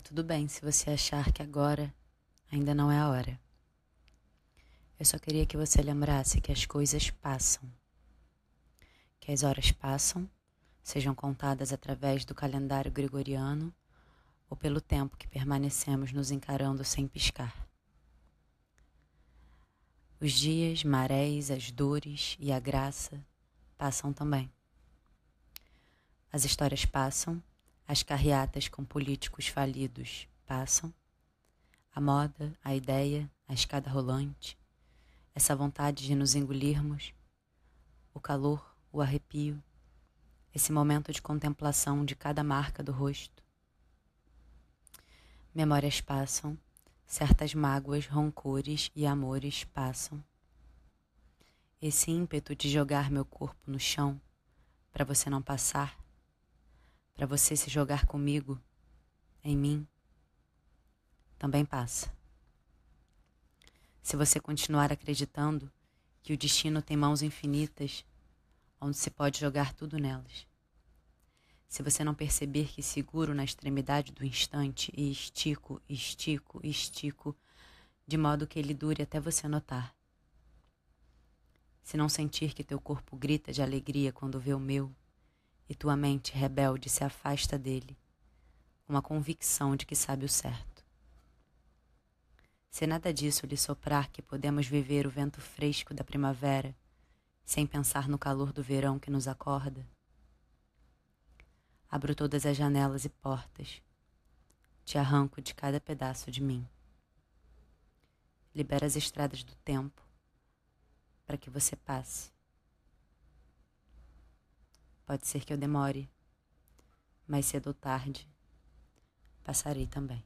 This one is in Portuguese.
tudo bem se você achar que agora ainda não é a hora. Eu só queria que você lembrasse que as coisas passam. Que as horas passam, sejam contadas através do calendário gregoriano ou pelo tempo que permanecemos nos encarando sem piscar. Os dias, marés, as dores e a graça passam também. As histórias passam as carreatas com políticos falidos passam. A moda, a ideia, a escada rolante, essa vontade de nos engolirmos, o calor, o arrepio, esse momento de contemplação de cada marca do rosto. Memórias passam, certas mágoas, rancores e amores passam. Esse ímpeto de jogar meu corpo no chão para você não passar para você se jogar comigo, em mim, também passa. Se você continuar acreditando que o destino tem mãos infinitas, onde se pode jogar tudo nelas. Se você não perceber que seguro na extremidade do instante e estico, estico, estico, de modo que ele dure até você notar. Se não sentir que teu corpo grita de alegria quando vê o meu, e tua mente rebelde se afasta dele, uma convicção de que sabe o certo. Se nada disso lhe soprar que podemos viver o vento fresco da primavera, sem pensar no calor do verão que nos acorda, abro todas as janelas e portas, te arranco de cada pedaço de mim. Libera as estradas do tempo para que você passe Pode ser que eu demore, mas cedo ou tarde passarei também.